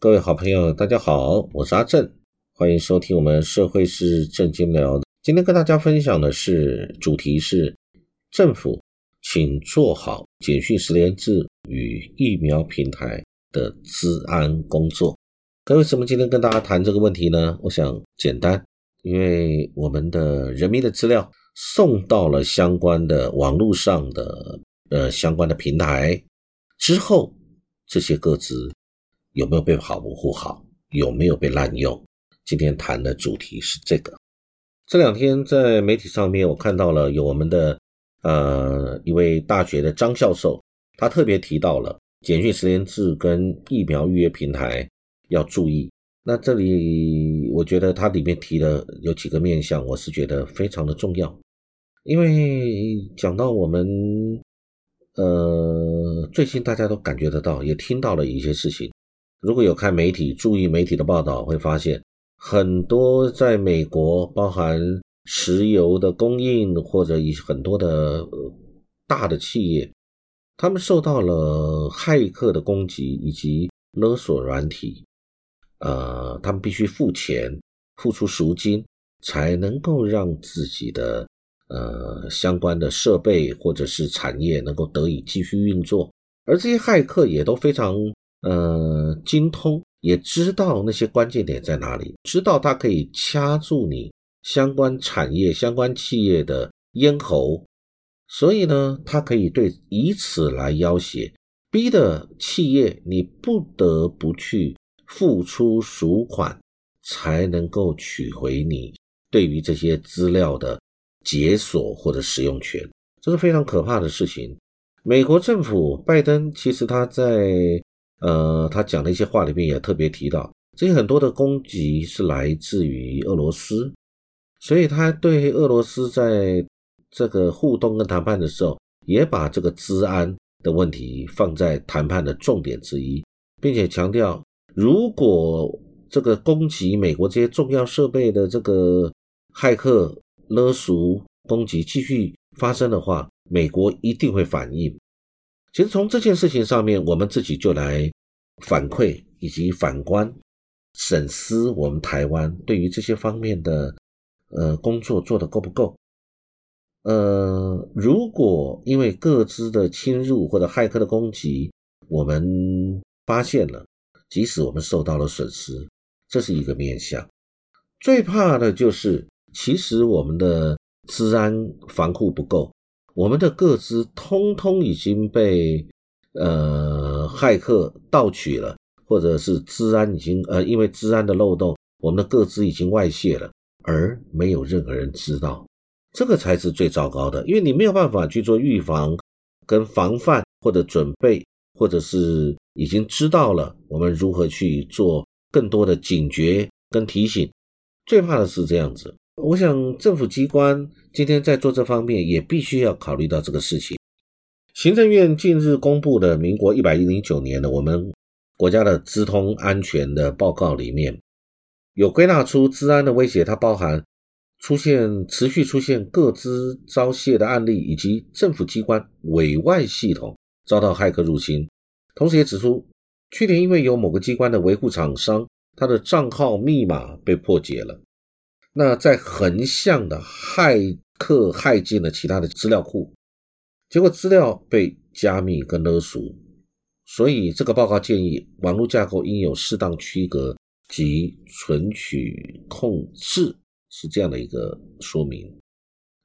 各位好朋友，大家好，我是阿正，欢迎收听我们社会是正经聊。今天跟大家分享的是主题是政府，请做好简讯十连制与疫苗平台的治安工作。各位，为什么今天跟大家谈这个问题呢？我想简单，因为我们的人民的资料送到了相关的网络上的呃相关的平台之后，这些个资有没有被保护好？有没有被滥用？今天谈的主题是这个。这两天在媒体上面，我看到了有我们的呃一位大学的张教授，他特别提到了简讯十连制跟疫苗预约平台要注意。那这里我觉得它里面提的有几个面向，我是觉得非常的重要，因为讲到我们呃最近大家都感觉得到，也听到了一些事情。如果有看媒体，注意媒体的报道，会发现很多在美国包含石油的供应或者一很多的大的企业，他们受到了骇客的攻击以及勒索软体。呃，他们必须付钱，付出赎金，才能够让自己的呃相关的设备或者是产业能够得以继续运作。而这些骇客也都非常呃精通，也知道那些关键点在哪里，知道它可以掐住你相关产业、相关企业的咽喉，所以呢，他可以对以此来要挟，逼的企业你不得不去。付出赎款才能够取回你对于这些资料的解锁或者使用权，这是非常可怕的事情。美国政府拜登其实他在呃他讲的一些话里面也特别提到，这些很多的攻击是来自于俄罗斯，所以他对俄罗斯在这个互动跟谈判的时候，也把这个治安的问题放在谈判的重点之一，并且强调。如果这个攻击美国这些重要设备的这个骇客勒索攻击继续发生的话，美国一定会反应。其实从这件事情上面，我们自己就来反馈以及反观审思我们台湾对于这些方面的呃工作做得够不够？呃，如果因为各自的侵入或者骇客的攻击，我们发现了。即使我们受到了损失，这是一个面向。最怕的就是，其实我们的治安防护不够，我们的个资通通已经被呃骇客盗取了，或者是治安已经呃因为治安的漏洞，我们的个资已经外泄了，而没有任何人知道，这个才是最糟糕的，因为你没有办法去做预防、跟防范或者准备。或者是已经知道了我们如何去做更多的警觉跟提醒，最怕的是这样子。我想政府机关今天在做这方面也必须要考虑到这个事情。行政院近日公布的民国一百零九年的我们国家的资通安全的报告里面，有归纳出治安的威胁，它包含出现持续出现各资遭泄的案例，以及政府机关委外系统。遭到骇客入侵，同时也指出，去年因为有某个机关的维护厂商，他的账号密码被破解了，那在横向的骇客害进了其他的资料库，结果资料被加密跟勒索，所以这个报告建议，网络架构应有适当区隔及存取控制，是这样的一个说明。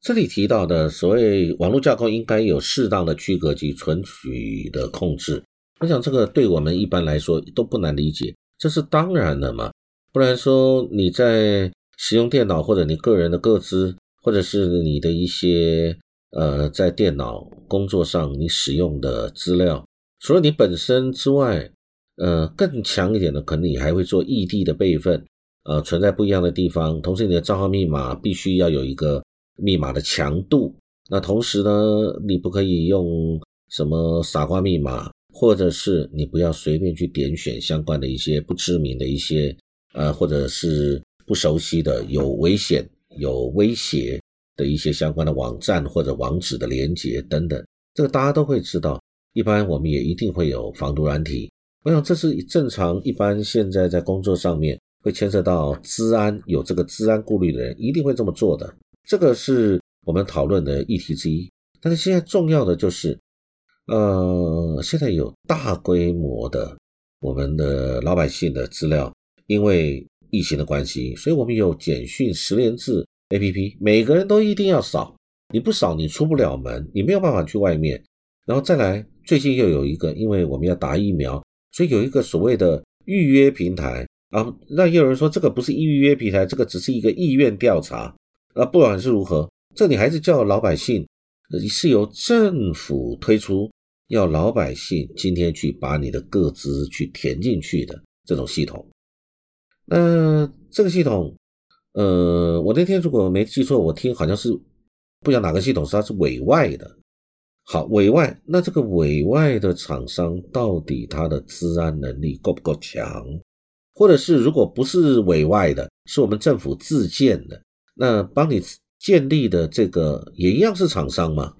这里提到的所谓网络架构应该有适当的区隔及存取的控制，我想这个对我们一般来说都不难理解，这是当然的嘛。不然说你在使用电脑或者你个人的个资，或者是你的一些呃在电脑工作上你使用的资料，除了你本身之外，呃更强一点的，可能你还会做异地的备份，呃存在不一样的地方，同时你的账号密码必须要有一个。密码的强度，那同时呢，你不可以用什么傻瓜密码，或者是你不要随便去点选相关的一些不知名的一些，呃，或者是不熟悉的、有危险、有威胁的一些相关的网站或者网址的连接等等，这个大家都会知道。一般我们也一定会有防毒软体我想这是正常一般现在在工作上面会牵涉到治安有这个治安顾虑的人一定会这么做的，这个是我们讨论的议题之一。但是现在重要的就是，呃，现在有大规模的我们的老百姓的资料，因为疫情的关系，所以我们有简讯十连制 APP，每个人都一定要扫，你不扫你出不了门，你没有办法去外面。然后再来，最近又有一个，因为我们要打疫苗。所以有一个所谓的预约平台啊，那也有人说这个不是预约平台，这个只是一个意愿调查啊。不管是如何，这里还是叫老百姓，是由政府推出，要老百姓今天去把你的个资去填进去的这种系统。那这个系统，呃，我那天如果没记错，我听好像是不知道哪个系统是它是委外的。好，委外那这个委外的厂商到底它的治安能力够不够强？或者是如果不是委外的，是我们政府自建的，那帮你建立的这个也一样是厂商吗？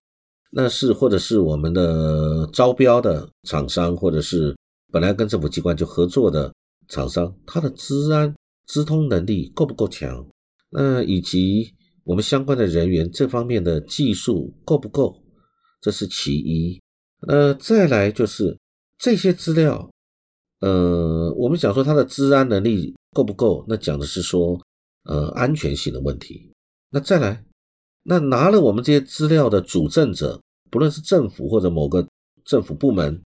那是或者是我们的招标的厂商，或者是本来跟政府机关就合作的厂商，它的治安、资通能力够不够强？那以及我们相关的人员这方面的技术够不够？这是其一，呃，再来就是这些资料，呃，我们讲说它的治安能力够不够？那讲的是说，呃，安全性的问题。那再来，那拿了我们这些资料的主政者，不论是政府或者某个政府部门，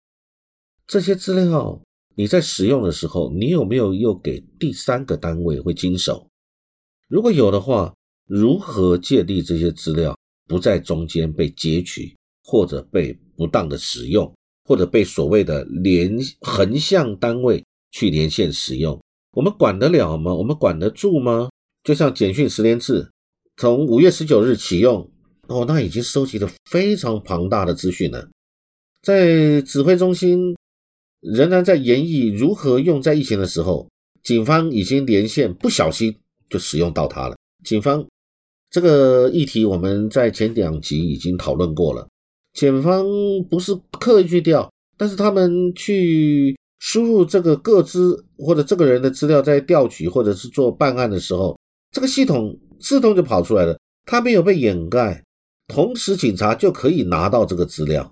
这些资料你在使用的时候，你有没有又给第三个单位会经手？如果有的话，如何建立这些资料不在中间被截取？或者被不当的使用，或者被所谓的连横向单位去连线使用，我们管得了吗？我们管得住吗？就像简讯十连制，从五月十九日启用，哦，那已经收集了非常庞大的资讯了。在指挥中心仍然在研议如何用在疫情的时候，警方已经连线，不小心就使用到它了。警方这个议题，我们在前两集已经讨论过了。检方不是刻意去调，但是他们去输入这个个资或者这个人的资料，在调取或者是做办案的时候，这个系统自动就跑出来了，它没有被掩盖，同时警察就可以拿到这个资料。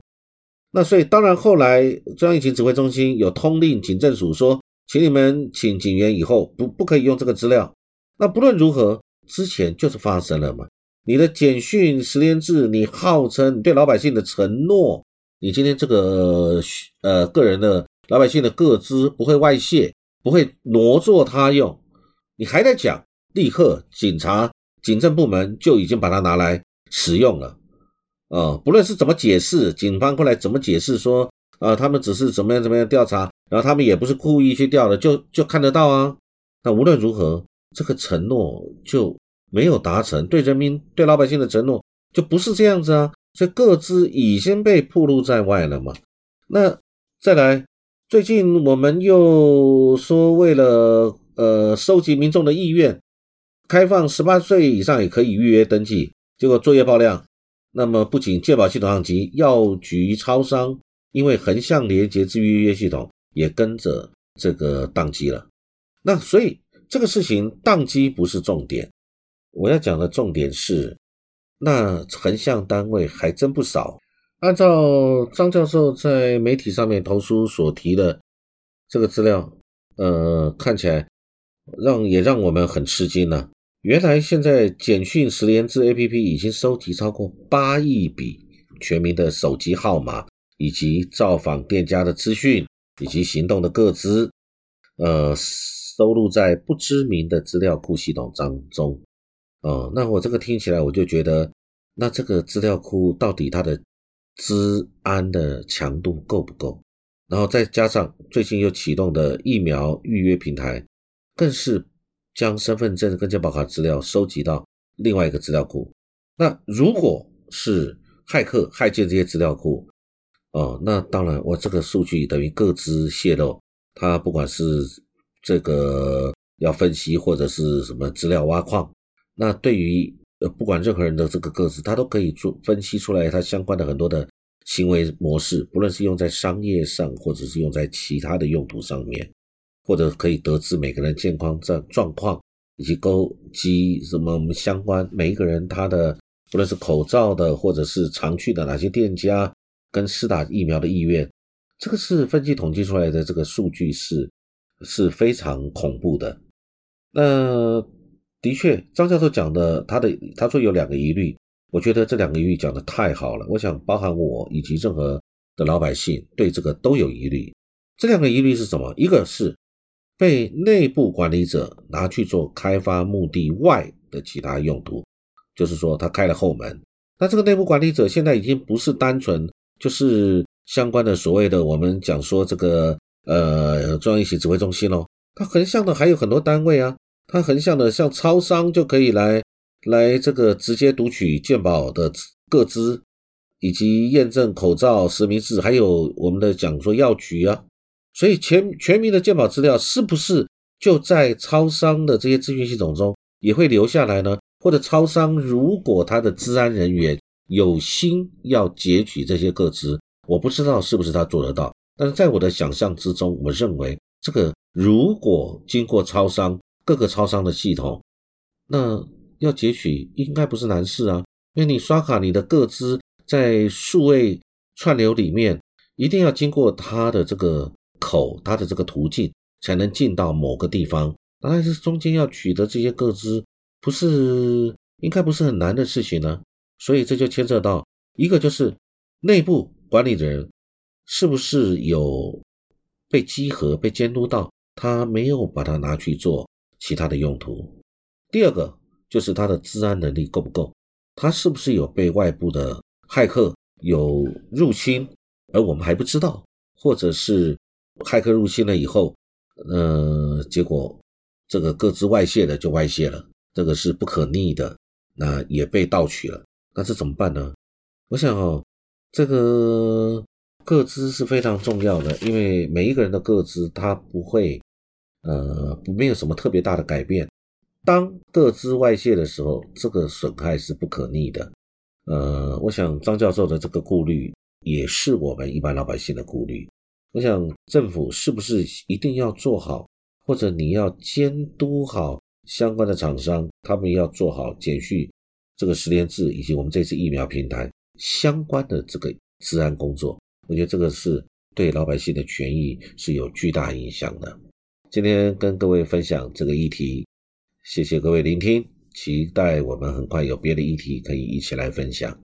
那所以当然后来中央疫情指挥中心有通令警政署说，请你们请警员以后不不可以用这个资料。那不论如何，之前就是发生了嘛。你的简讯十连制，你号称对老百姓的承诺，你今天这个呃个人的老百姓的个资不会外泄，不会挪作他用，你还在讲，立刻警察警政部门就已经把它拿来使用了，啊，不论是怎么解释，警方过来怎么解释说，啊，他们只是怎么样怎么样调查，然后他们也不是故意去调的，就就看得到啊，那无论如何，这个承诺就。没有达成对人民、对老百姓的承诺，就不是这样子啊！所以各自已经被暴露在外了嘛。那再来，最近我们又说为了呃收集民众的意愿，开放十八岁以上也可以预约登记，结果作业爆量。那么不仅健保系统上及药局、超商，因为横向连接至预约系统也跟着这个宕机了。那所以这个事情宕机不是重点。我要讲的重点是，那横向单位还真不少。按照张教授在媒体上面投书所提的这个资料，呃，看起来让也让我们很吃惊呢。原来现在简讯十连制 APP 已经收集超过八亿笔全民的手机号码，以及造访店家的资讯，以及行动的各资，呃，收录在不知名的资料库系统当中。哦，那我这个听起来我就觉得，那这个资料库到底它的治安的强度够不够？然后再加上最近又启动的疫苗预约平台，更是将身份证跟健保卡资料收集到另外一个资料库。那如果是骇客骇进这些资料库，哦，那当然我这个数据等于各资泄露，它不管是这个要分析或者是什么资料挖矿。那对于呃，不管任何人的这个个子，他都可以做分析出来，他相关的很多的行为模式，不论是用在商业上，或者是用在其他的用途上面，或者可以得知每个人健康状状况，以及勾机什么相关每一个人他的，不论是口罩的，或者是常去的哪些店家，跟施打疫苗的意愿，这个是分析统计出来的这个数据是是非常恐怖的。那的确，张教授讲的，他的他说有两个疑虑。我觉得这两个疑虑讲的太好了，我想包含我以及任何的老百姓对这个都有疑虑。这两个疑虑是什么？一个是被内部管理者拿去做开发目的外的其他用途，就是说他开了后门。那这个内部管理者现在已经不是单纯就是相关的所谓的我们讲说这个呃中央疫情指挥中心喽，它横向的还有很多单位啊，它横向的像超商就可以来。来这个直接读取健保的个资，以及验证口罩实名制，还有我们的讲说药局啊，所以全全民的健保资料是不是就在超商的这些资讯系统中也会留下来呢？或者超商如果他的治安人员有心要截取这些个资，我不知道是不是他做得到，但是在我的想象之中，我认为这个如果经过超商各个超商的系统，那。要截取应该不是难事啊，因为你刷卡，你的个资在数位串流里面，一定要经过他的这个口，它的这个途径，才能进到某个地方。但是中间要取得这些个资，不是应该不是很难的事情呢。所以这就牵涉到一个，就是内部管理人是不是有被稽核、被监督到，他没有把它拿去做其他的用途。第二个。就是他的治安能力够不够，他是不是有被外部的骇客有入侵，而我们还不知道，或者是骇客入侵了以后，呃，结果这个各自外泄的就外泄了，这个是不可逆的，那也被盗取了，那这怎么办呢？我想哦，这个各资是非常重要的，因为每一个人的各资他不会，呃，没有什么特别大的改变。当各资外泄的时候，这个损害是不可逆的。呃，我想张教授的这个顾虑也是我们一般老百姓的顾虑。我想政府是不是一定要做好，或者你要监督好相关的厂商，他们要做好减续这个十连制以及我们这次疫苗平台相关的这个治安工作。我觉得这个是对老百姓的权益是有巨大影响的。今天跟各位分享这个议题。谢谢各位聆听，期待我们很快有别的议题可以一起来分享。